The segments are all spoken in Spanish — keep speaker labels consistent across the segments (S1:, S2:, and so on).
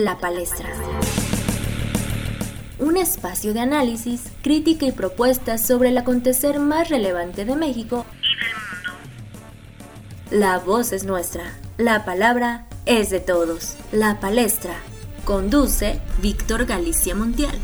S1: La Palestra. Un espacio de análisis, crítica y propuestas sobre el acontecer más relevante de México y del mundo. La voz es nuestra, la palabra es de todos. La Palestra. Conduce Víctor Galicia Montiel.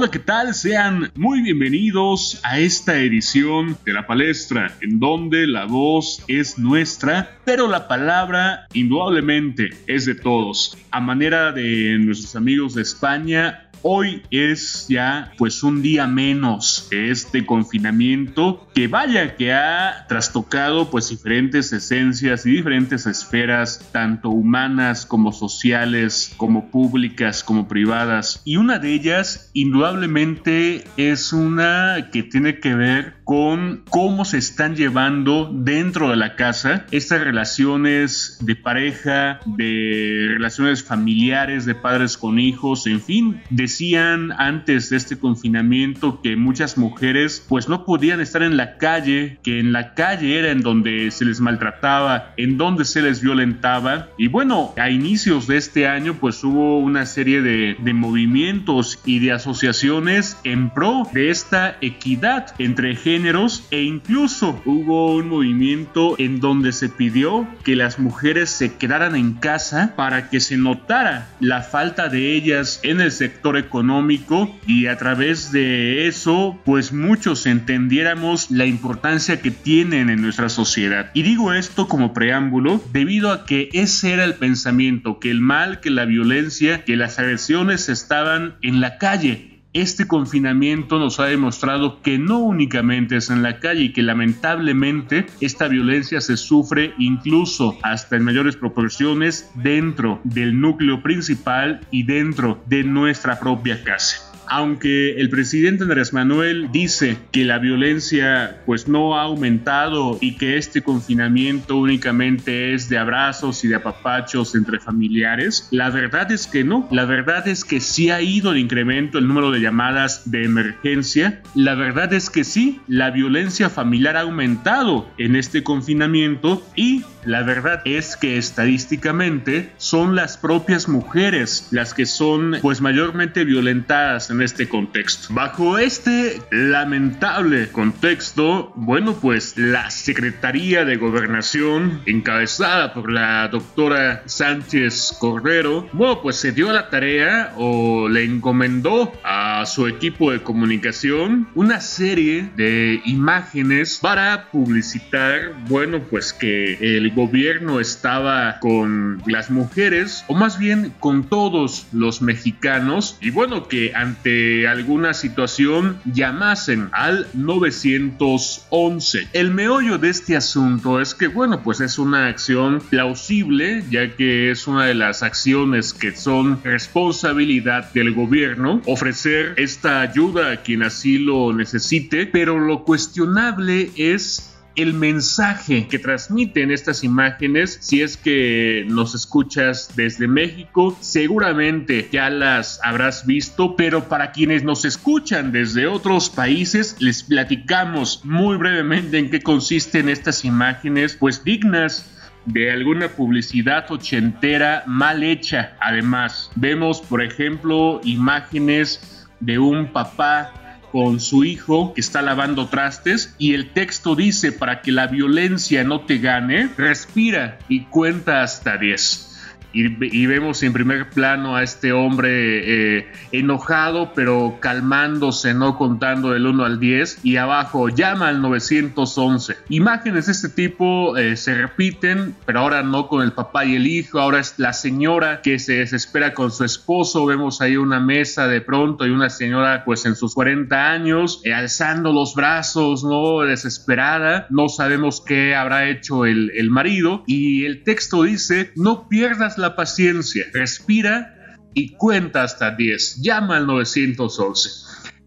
S2: Hola, ¿qué tal? Sean muy bienvenidos a esta edición de la palestra, en donde la voz es nuestra, pero la palabra indudablemente es de todos. A manera de nuestros amigos de España, Hoy es ya pues un día menos de este confinamiento que vaya que ha trastocado pues diferentes esencias y diferentes esferas tanto humanas como sociales como públicas como privadas. Y una de ellas indudablemente es una que tiene que ver con cómo se están llevando dentro de la casa estas relaciones de pareja, de relaciones familiares, de padres con hijos, en fin, decían antes de este confinamiento que muchas mujeres pues no podían estar en la calle, que en la calle era en donde se les maltrataba, en donde se les violentaba. Y bueno, a inicios de este año pues hubo una serie de, de movimientos y de asociaciones en pro de esta equidad entre géneros e incluso hubo un movimiento en donde se pidió que las mujeres se quedaran en casa para que se notara la falta de ellas en el sector económico y a través de eso pues muchos entendiéramos la importancia que tienen en nuestra sociedad. Y digo esto como preámbulo debido a que ese era el pensamiento, que el mal, que la violencia, que las agresiones estaban en la calle este confinamiento nos ha demostrado que no únicamente es en la calle y que lamentablemente esta violencia se sufre incluso hasta en mayores proporciones dentro del núcleo principal y dentro de nuestra propia casa aunque el presidente Andrés Manuel dice que la violencia pues no ha aumentado y que este confinamiento únicamente es de abrazos y de apapachos entre familiares, la verdad es que no. La verdad es que sí ha ido el incremento el número de llamadas de emergencia. La verdad es que sí, la violencia familiar ha aumentado en este confinamiento y la verdad es que estadísticamente son las propias mujeres las que son pues mayormente violentadas en este contexto. Bajo este lamentable contexto, bueno pues la Secretaría de Gobernación encabezada por la doctora Sánchez Cordero, bueno pues se dio la tarea o le encomendó a su equipo de comunicación una serie de imágenes para publicitar, bueno pues que el gobierno estaba con las mujeres, o más bien con todos los mexicanos, y bueno, que ante alguna situación llamasen al 911. El meollo de este asunto es que, bueno, pues es una acción plausible, ya que es una de las acciones que son responsabilidad del gobierno, ofrecer esta ayuda a quien así lo necesite, pero lo cuestionable es el mensaje que transmiten estas imágenes, si es que nos escuchas desde México, seguramente ya las habrás visto, pero para quienes nos escuchan desde otros países, les platicamos muy brevemente en qué consisten estas imágenes, pues dignas de alguna publicidad ochentera mal hecha. Además, vemos, por ejemplo, imágenes de un papá con su hijo que está lavando trastes y el texto dice para que la violencia no te gane, respira y cuenta hasta 10 y, vemos en primer plano a este hombre eh, enojado pero calmándose, no contando del 1 al 10 y abajo llama al 911. Imágenes de este tipo eh, se repiten, pero ahora no con el papá y el hijo, ahora es la señora que se desespera con su esposo, vemos ahí una mesa de pronto y una señora pues en sus 40 años eh, alzando los brazos, no desesperada, no sabemos qué habrá hecho el, el marido. Y el texto dice no pierdas la paciencia, respira y cuenta hasta 10. Llama al 911.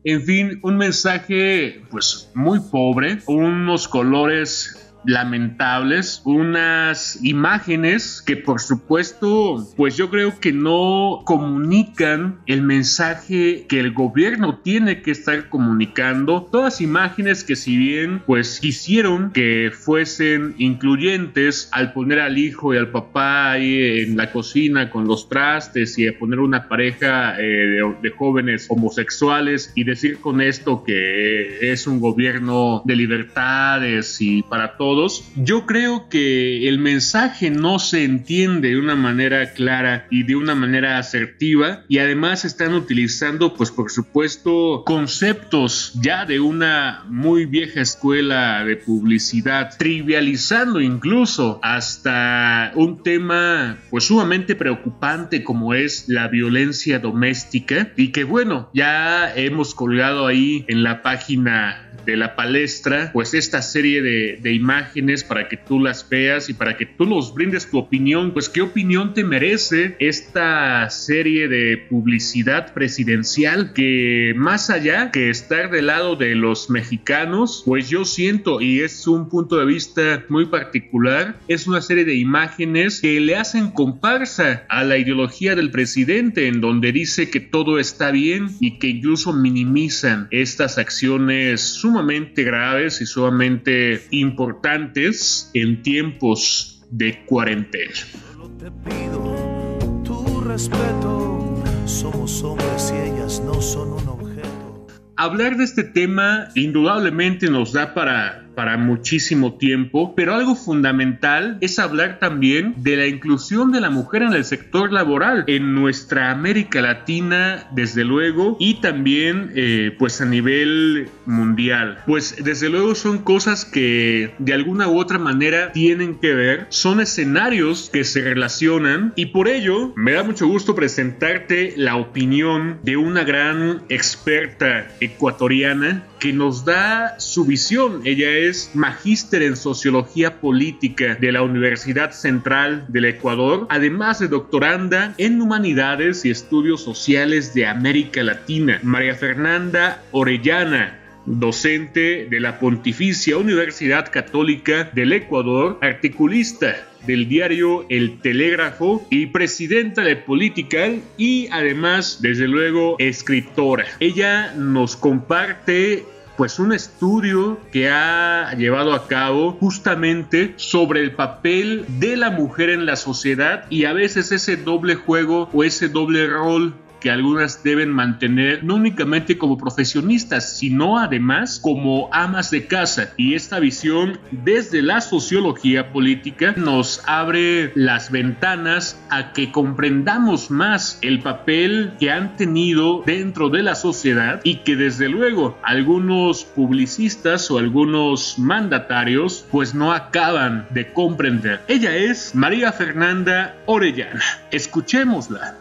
S2: En fin, un mensaje pues muy pobre, unos colores lamentables, unas imágenes que por supuesto, pues yo creo que no comunican el mensaje que el gobierno tiene que estar comunicando. Todas imágenes que si bien pues quisieron que fuesen incluyentes al poner al hijo y al papá ahí en la cocina con los trastes y a poner una pareja eh, de, de jóvenes homosexuales y decir con esto que es un gobierno de libertades y para todos, yo creo que el mensaje no se entiende de una manera clara y de una manera asertiva y además están utilizando pues por supuesto conceptos ya de una muy vieja escuela de publicidad, trivializando incluso hasta un tema pues sumamente preocupante como es la violencia doméstica y que bueno, ya hemos colgado ahí en la página de la palestra, pues esta serie de, imágenes para que tú las veas y para que tú nos brindes tu opinión, pues qué opinión te merece esta serie de publicidad presidencial que más allá que estar del lado de los mexicanos, pues yo siento y es un punto de vista muy particular, es una serie de imágenes que le hacen comparsa a la ideología del presidente en donde dice que todo está bien y que incluso minimizan estas acciones sumamente graves y sumamente importantes en tiempos de cuarentena. Solo te pido tu respeto, somos hombres y ellas no son un objeto. Hablar de este tema indudablemente nos da para para muchísimo tiempo, pero algo fundamental es hablar también de la inclusión de la mujer en el sector laboral en nuestra América Latina, desde luego, y también eh, pues a nivel mundial. Pues desde luego son cosas que de alguna u otra manera tienen que ver, son escenarios que se relacionan y por ello me da mucho gusto presentarte la opinión de una gran experta ecuatoriana que nos da su visión. Ella es magíster en sociología política de la Universidad Central del Ecuador, además de doctoranda en humanidades y estudios sociales de América Latina. María Fernanda Orellana docente de la Pontificia Universidad Católica del Ecuador, articulista del diario El Telégrafo y presidenta de Political y además, desde luego, escritora. Ella nos comparte pues un estudio que ha llevado a cabo justamente sobre el papel de la mujer en la sociedad y a veces ese doble juego o ese doble rol que algunas deben mantener no únicamente como profesionistas, sino además como amas de casa. Y esta visión desde la sociología política nos abre las ventanas a que comprendamos más el papel que han tenido dentro de la sociedad y que desde luego algunos publicistas o algunos mandatarios pues no acaban de comprender. Ella es María Fernanda Orellana. Escuchémosla.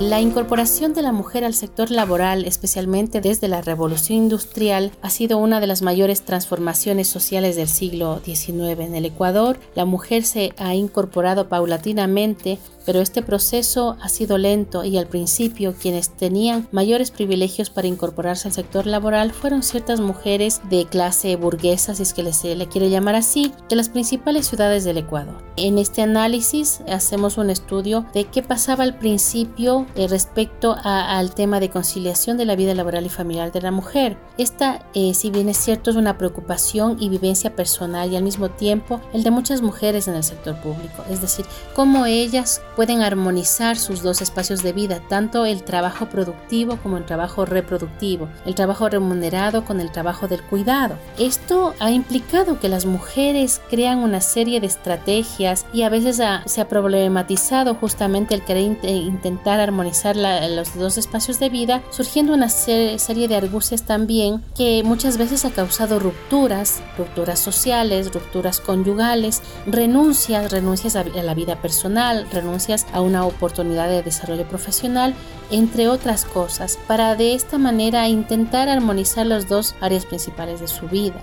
S3: La incorporación de la mujer al sector laboral, especialmente desde la revolución industrial, ha sido una de las mayores transformaciones sociales del siglo XIX. En el Ecuador, la mujer se ha incorporado paulatinamente pero este proceso ha sido lento y al principio quienes tenían mayores privilegios para incorporarse al sector laboral fueron ciertas mujeres de clase burguesa, si es que se le quiere llamar así, de las principales ciudades del Ecuador. En este análisis hacemos un estudio de qué pasaba al principio eh, respecto al tema de conciliación de la vida laboral y familiar de la mujer. Esta, eh, si bien es cierto, es una preocupación y vivencia personal y al mismo tiempo el de muchas mujeres en el sector público, es decir, cómo ellas pueden armonizar sus dos espacios de vida, tanto el trabajo productivo como el trabajo reproductivo, el trabajo remunerado con el trabajo del cuidado. Esto ha implicado que las mujeres crean una serie de estrategias y a veces se ha problematizado justamente el querer intentar armonizar los dos espacios de vida, surgiendo una serie de argucias también que muchas veces ha causado rupturas, rupturas sociales, rupturas conyugales, renuncias, renuncias a la vida personal, renuncias a una oportunidad de desarrollo profesional, entre otras cosas, para de esta manera intentar armonizar las dos áreas principales de su vida.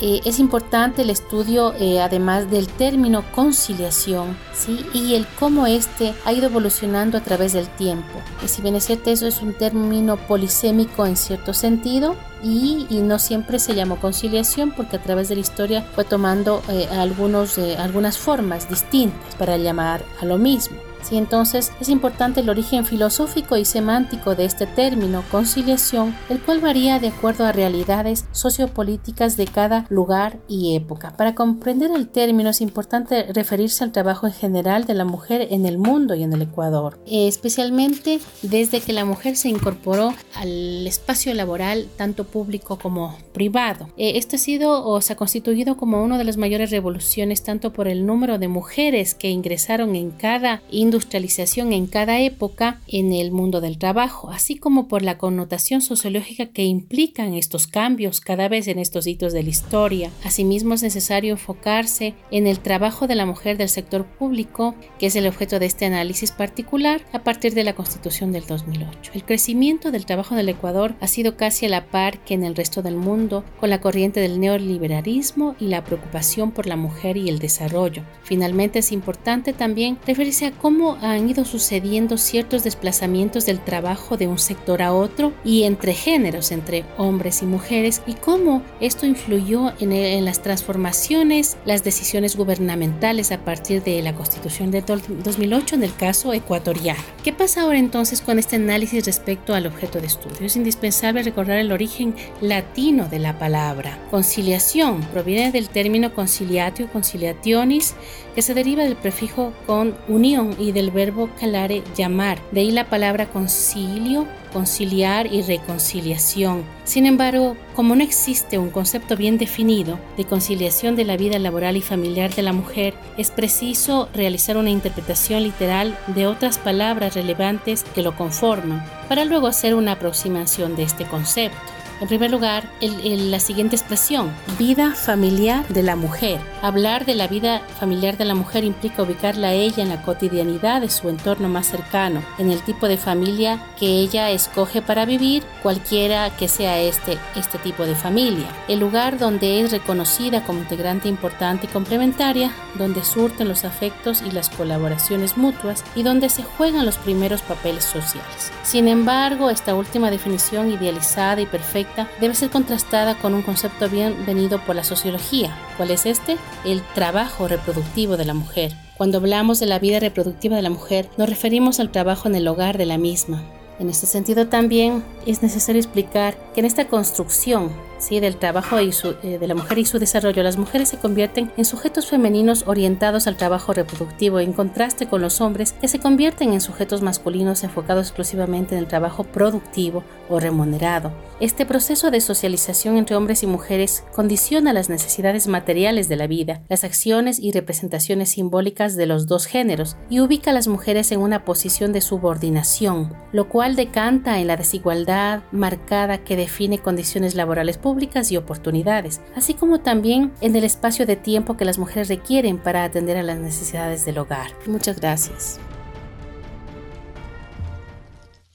S3: Eh, es importante el estudio eh, además del término conciliación ¿sí? y el cómo este ha ido evolucionando a través del tiempo. Y si bien es cierto, eso es un término polisémico en cierto sentido, y, no siempre se llamó conciliación porque a través de la historia fue tomando eh, algunos, algunas formas distintas para llamar a lo mismo. Sí, entonces es importante el origen filosófico y semántico de este término conciliación, el cual varía de acuerdo a realidades sociopolíticas de cada lugar y época. Para comprender el término es importante referirse al trabajo en general de la mujer en el mundo y en el Ecuador, especialmente desde que la mujer se incorporó al espacio laboral tanto público como privado. Eh, esto ha sido o se ha constituido como una de las mayores revoluciones tanto por el número de mujeres que ingresaron en cada industria industrialización en cada época en el mundo del trabajo, así como por la connotación sociológica que implican estos cambios cada vez en estos hitos de la historia. Asimismo, es necesario enfocarse en el trabajo de la mujer del sector público, que es el objeto de este análisis particular a partir de la Constitución del 2008. El crecimiento del trabajo en el Ecuador ha sido casi a la par que en el resto del mundo, con la corriente del neoliberalismo y la preocupación por la mujer y el desarrollo. Finalmente, es importante también referirse a cómo han ido sucediendo ciertos desplazamientos del trabajo de un sector a otro y entre géneros, entre hombres y mujeres, y cómo esto influyó en, en las transformaciones, las decisiones gubernamentales a partir de la Constitución de 2008 en el caso ecuatoriano. ¿Qué pasa ahora entonces con este análisis respecto al objeto de estudio? Es indispensable recordar el origen latino de la palabra. Conciliación proviene del término conciliatio, conciliationis, que se deriva del prefijo con unión y del verbo calare llamar, de ahí la palabra concilio, conciliar y reconciliación. Sin embargo, como no existe un concepto bien definido de conciliación de la vida laboral y familiar de la mujer, es preciso realizar una interpretación literal de otras palabras relevantes que lo conforman, para luego hacer una aproximación de este concepto. En primer lugar, la siguiente expresión, vida familiar de la mujer. Hablar de la vida familiar de la mujer implica ubicarla a ella en la cotidianidad de su entorno más cercano, en el tipo de familia que ella escoge para vivir, cualquiera que sea este, este tipo de familia. El lugar donde es reconocida como integrante importante y complementaria, donde surten los afectos y las colaboraciones mutuas y donde se juegan los primeros papeles sociales. Sin embargo, esta última definición idealizada y perfecta debe ser contrastada con un concepto bien venido por la sociología. ¿Cuál es este? El trabajo reproductivo de la mujer. Cuando hablamos de la vida reproductiva de la mujer, nos referimos al trabajo en el hogar de la misma. En este sentido también es necesario explicar que en esta construcción ¿sí? del trabajo y eh, de la mujer y su desarrollo, las mujeres se convierten en sujetos femeninos orientados al trabajo reproductivo, en contraste con los hombres que se convierten en sujetos masculinos enfocados exclusivamente en el trabajo productivo o remunerado. Este proceso de socialización entre hombres y mujeres condiciona las necesidades materiales de la vida, las acciones y representaciones simbólicas de los dos géneros y ubica a las mujeres en una posición de subordinación, lo cual decanta en la desigualdad marcada que define condiciones laborales públicas y oportunidades, así como también en el espacio de tiempo que las mujeres requieren para atender a las necesidades del hogar. Muchas gracias.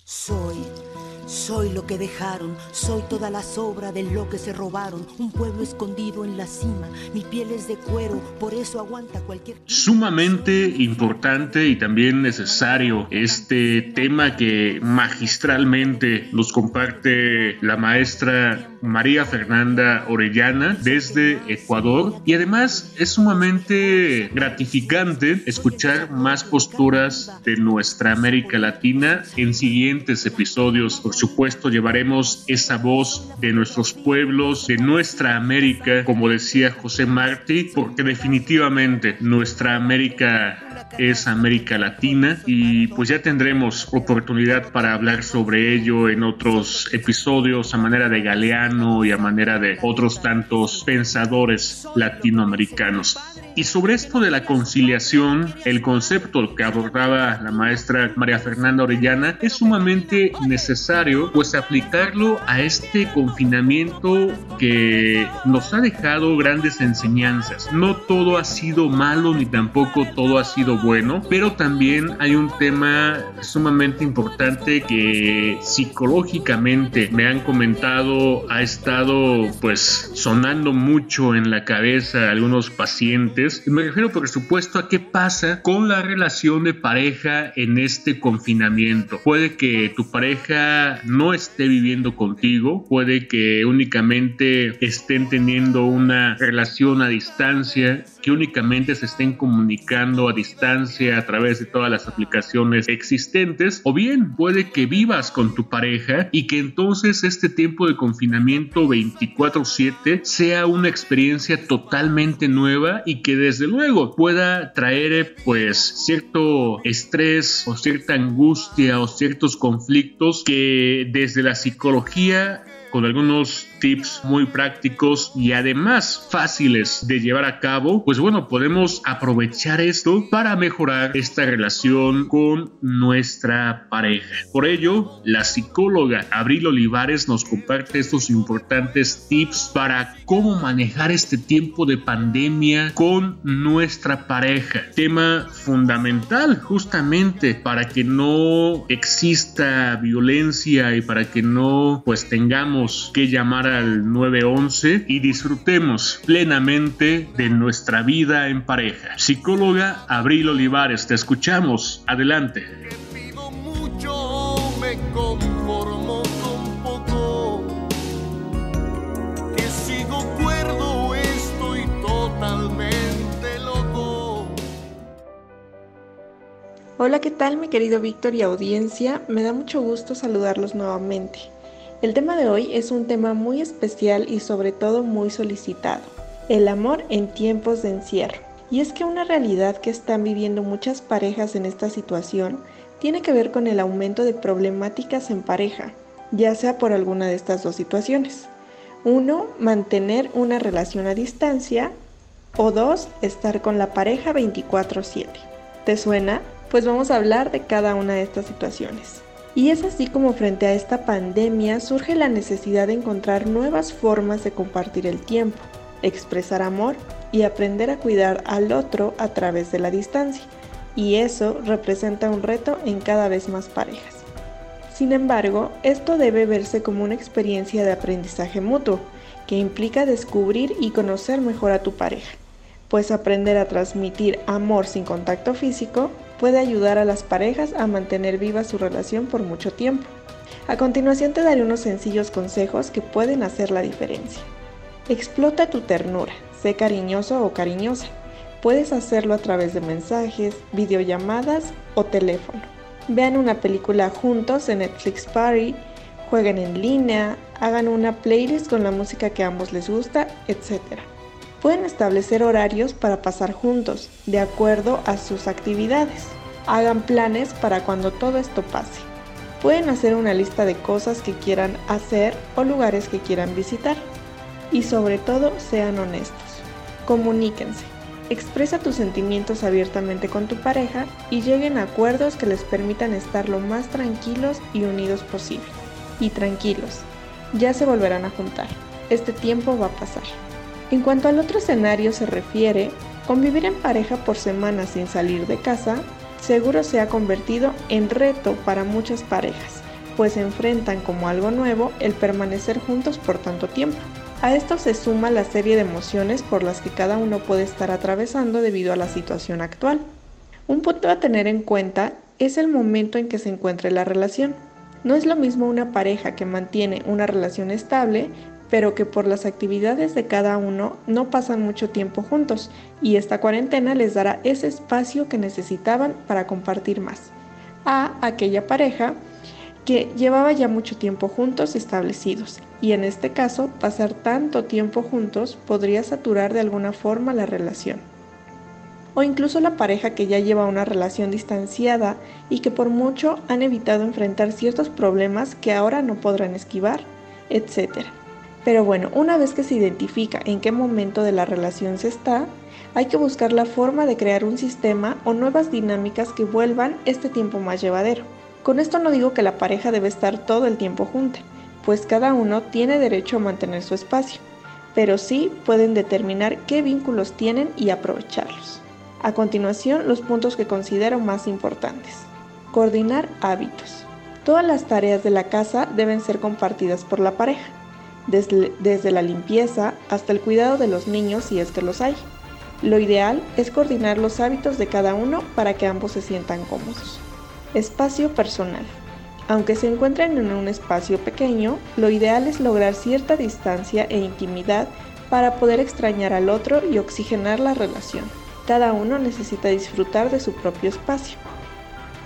S4: Soy soy lo que dejaron, soy toda la sobra de lo que se robaron. Un pueblo escondido en la cima, mi piel es de cuero, por eso aguanta cualquier.
S2: Sumamente importante y también necesario este tema que magistralmente nos comparte la maestra María Fernanda Orellana desde Ecuador y además es sumamente gratificante escuchar más posturas de nuestra América Latina en siguientes episodios. Por supuesto llevaremos esa voz de nuestros pueblos, de nuestra América, como decía José Martí, porque definitivamente nuestra América es América Latina y pues ya tendremos oportunidad para hablar sobre ello en otros episodios a manera de Galeano y a manera de otros tantos pensadores latinoamericanos. Y sobre esto de la conciliación, el concepto que abordaba la maestra María Fernanda Orellana es sumamente necesario pues aplicarlo a este confinamiento que nos ha dejado grandes enseñanzas. No todo ha sido malo ni tampoco todo ha sido bueno, pero también hay un tema sumamente importante que psicológicamente me han comentado ha estado pues sonando mucho en la cabeza de algunos pacientes. Me refiero por supuesto a qué pasa con la relación de pareja en este confinamiento. Puede que tu pareja no esté viviendo contigo, puede que únicamente estén teniendo una relación a distancia que únicamente se estén comunicando a distancia a través de todas las aplicaciones existentes, o bien puede que vivas con tu pareja y que entonces este tiempo de confinamiento 24/7 sea una experiencia totalmente nueva y que desde luego pueda traer pues cierto estrés o cierta angustia o ciertos conflictos que desde la psicología con algunos tips muy prácticos y además fáciles de llevar a cabo, pues bueno, podemos aprovechar esto para mejorar esta relación con nuestra pareja. Por ello, la psicóloga Abril Olivares nos comparte estos importantes tips para cómo manejar este tiempo de pandemia con nuestra pareja. Tema fundamental justamente para que no exista violencia y para que no pues tengamos que llamar al 911 y disfrutemos plenamente de nuestra vida en pareja. Psicóloga Abril Olivares, te escuchamos. Adelante.
S5: me conformo con poco. Que sigo cuerdo, estoy totalmente loco.
S6: Hola, ¿qué tal mi querido Víctor y audiencia? Me da mucho gusto saludarlos nuevamente. El tema de hoy es un tema muy especial y sobre todo muy solicitado, el amor en tiempos de encierro. Y es que una realidad que están viviendo muchas parejas en esta situación tiene que ver con el aumento de problemáticas en pareja, ya sea por alguna de estas dos situaciones. Uno, mantener una relación a distancia o dos, estar con la pareja 24/7. ¿Te suena? Pues vamos a hablar de cada una de estas situaciones. Y es así como frente a esta pandemia surge la necesidad de encontrar nuevas formas de compartir el tiempo, expresar amor y aprender a cuidar al otro a través de la distancia. Y eso representa un reto en cada vez más parejas. Sin embargo, esto debe verse como una experiencia de aprendizaje mutuo, que implica descubrir y conocer mejor a tu pareja, pues aprender a transmitir amor sin contacto físico puede ayudar a las parejas a mantener viva su relación por mucho tiempo. A continuación te daré unos sencillos consejos que pueden hacer la diferencia. Explota tu ternura, sé cariñoso o cariñosa. Puedes hacerlo a través de mensajes, videollamadas o teléfono. Vean una película juntos en Netflix Party, jueguen en línea, hagan una playlist con la música que a ambos les gusta, etc. Pueden establecer horarios para pasar juntos, de acuerdo a sus actividades. Hagan planes para cuando todo esto pase. Pueden hacer una lista de cosas que quieran hacer o lugares que quieran visitar. Y sobre todo, sean honestos. Comuníquense. Expresa tus sentimientos abiertamente con tu pareja y lleguen a acuerdos que les permitan estar lo más tranquilos y unidos posible. Y tranquilos, ya se volverán a juntar. Este tiempo va a pasar. En cuanto al otro escenario se refiere, convivir en pareja por semanas sin salir de casa seguro se ha convertido en reto para muchas parejas, pues enfrentan como algo nuevo el permanecer juntos por tanto tiempo. A esto se suma la serie de emociones por las que cada uno puede estar atravesando debido a la situación actual. Un punto a tener en cuenta es el momento en que se encuentre la relación. No es lo mismo una pareja que mantiene una relación estable pero que por las actividades de cada uno no pasan mucho tiempo juntos y esta cuarentena les dará ese espacio que necesitaban para compartir más. A aquella pareja que llevaba ya mucho tiempo juntos establecidos y en este caso pasar tanto tiempo juntos podría saturar de alguna forma la relación. O incluso la pareja que ya lleva una relación distanciada y que por mucho han evitado enfrentar ciertos problemas que ahora no podrán esquivar, etc. Pero bueno, una vez que se identifica en qué momento de la relación se está, hay que buscar la forma de crear un sistema o nuevas dinámicas que vuelvan este tiempo más llevadero. Con esto no digo que la pareja debe estar todo el tiempo junta, pues cada uno tiene derecho a mantener su espacio, pero sí pueden determinar qué vínculos tienen y aprovecharlos. A continuación, los puntos que considero más importantes. Coordinar hábitos. Todas las tareas de la casa deben ser compartidas por la pareja, desde, la limpieza hasta el cuidado de los niños si es que los hay. Lo ideal es coordinar los hábitos de cada uno para que ambos se sientan cómodos. Espacio personal. Aunque se encuentren en un espacio pequeño, lo ideal es lograr cierta distancia e intimidad para poder extrañar al otro y oxigenar la relación. Cada uno necesita disfrutar de su propio espacio.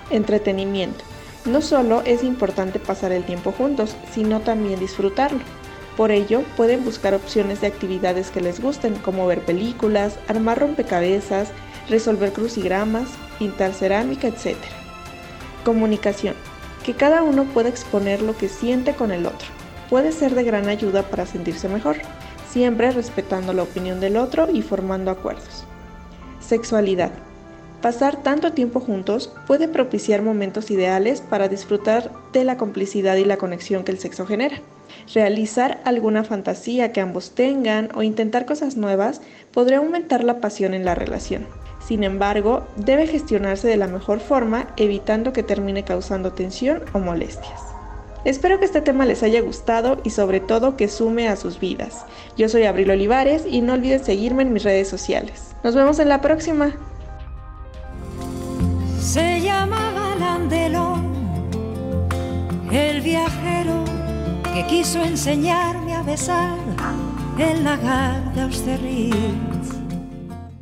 S6: Entretenimiento. No solo es importante pasar el tiempo juntos, sino también disfrutarlo. Por ello, pueden buscar opciones de actividades que les gusten, como ver películas, armar rompecabezas, resolver crucigramas, pintar cerámica, etc. Comunicación. Que cada uno pueda exponer lo que siente con el otro. Puede ser de gran ayuda para sentirse mejor, siempre respetando la opinión del otro y formando acuerdos. Sexualidad. Pasar tanto tiempo juntos puede propiciar momentos ideales para disfrutar de la complicidad y la conexión que el sexo genera. Realizar alguna fantasía que ambos tengan o intentar cosas nuevas podría aumentar la pasión en la relación. Sin embargo, debe gestionarse de la mejor forma, evitando que termine causando tensión o molestias. Espero que este tema les haya gustado y sobre todo que sume a sus vidas. Yo soy Abril Olivares y no olviden seguirme en mis redes sociales. Nos vemos en la próxima
S7: se llamaba Landelón, el viajero que quiso enseñarme a besar el lagar de Austerlitz.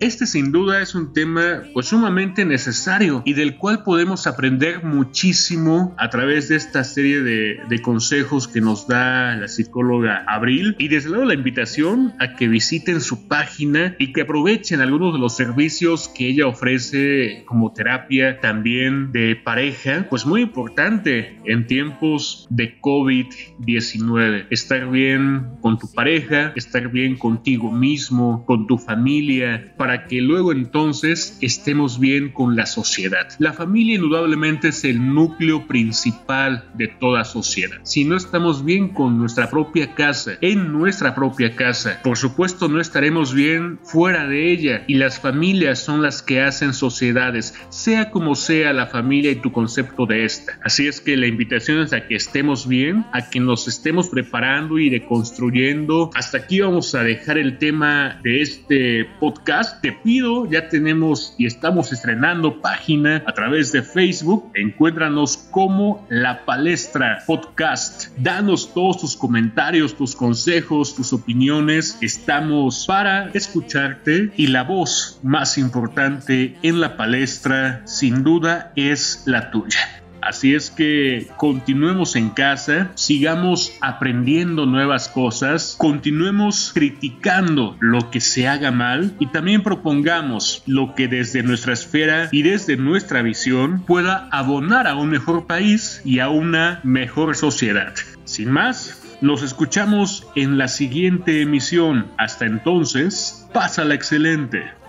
S2: Este sin duda es un tema pues sumamente necesario y del cual podemos aprender muchísimo a través de esta serie de, de consejos que nos da la psicóloga Abril y desde luego la invitación a que visiten su página y que aprovechen algunos de los servicios que ella ofrece como terapia también de pareja, pues muy importante en tiempos de COVID-19. Estar bien con tu pareja, estar bien contigo mismo, con tu familia, para para que luego entonces estemos bien con la sociedad. La familia indudablemente es el núcleo principal de toda sociedad. Si no estamos bien con nuestra propia casa, en nuestra propia casa, por supuesto no estaremos bien fuera de ella y las familias son las que hacen sociedades, sea como sea la familia y tu concepto de esta. Así es que la invitación es a que estemos bien, a que nos estemos preparando y reconstruyendo. Hasta aquí vamos a dejar el tema de este podcast te pido, ya tenemos y estamos estrenando página a través de Facebook. Encuéntranos como La Palestra Podcast. Danos todos tus comentarios, tus consejos, tus opiniones. Estamos para escucharte y la voz más importante en la palestra sin duda es la tuya. Así es que continuemos en casa, sigamos aprendiendo nuevas cosas, continuemos criticando lo que se haga mal y también propongamos lo que desde nuestra esfera y desde nuestra visión pueda abonar a un mejor país y a una mejor sociedad. Sin más, nos escuchamos en la siguiente emisión. Hasta entonces, pásala excelente.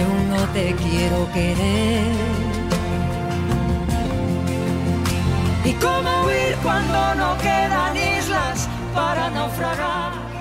S7: de te quiero querer. ¿Y cómo huir cuando no quedan islas para naufragar?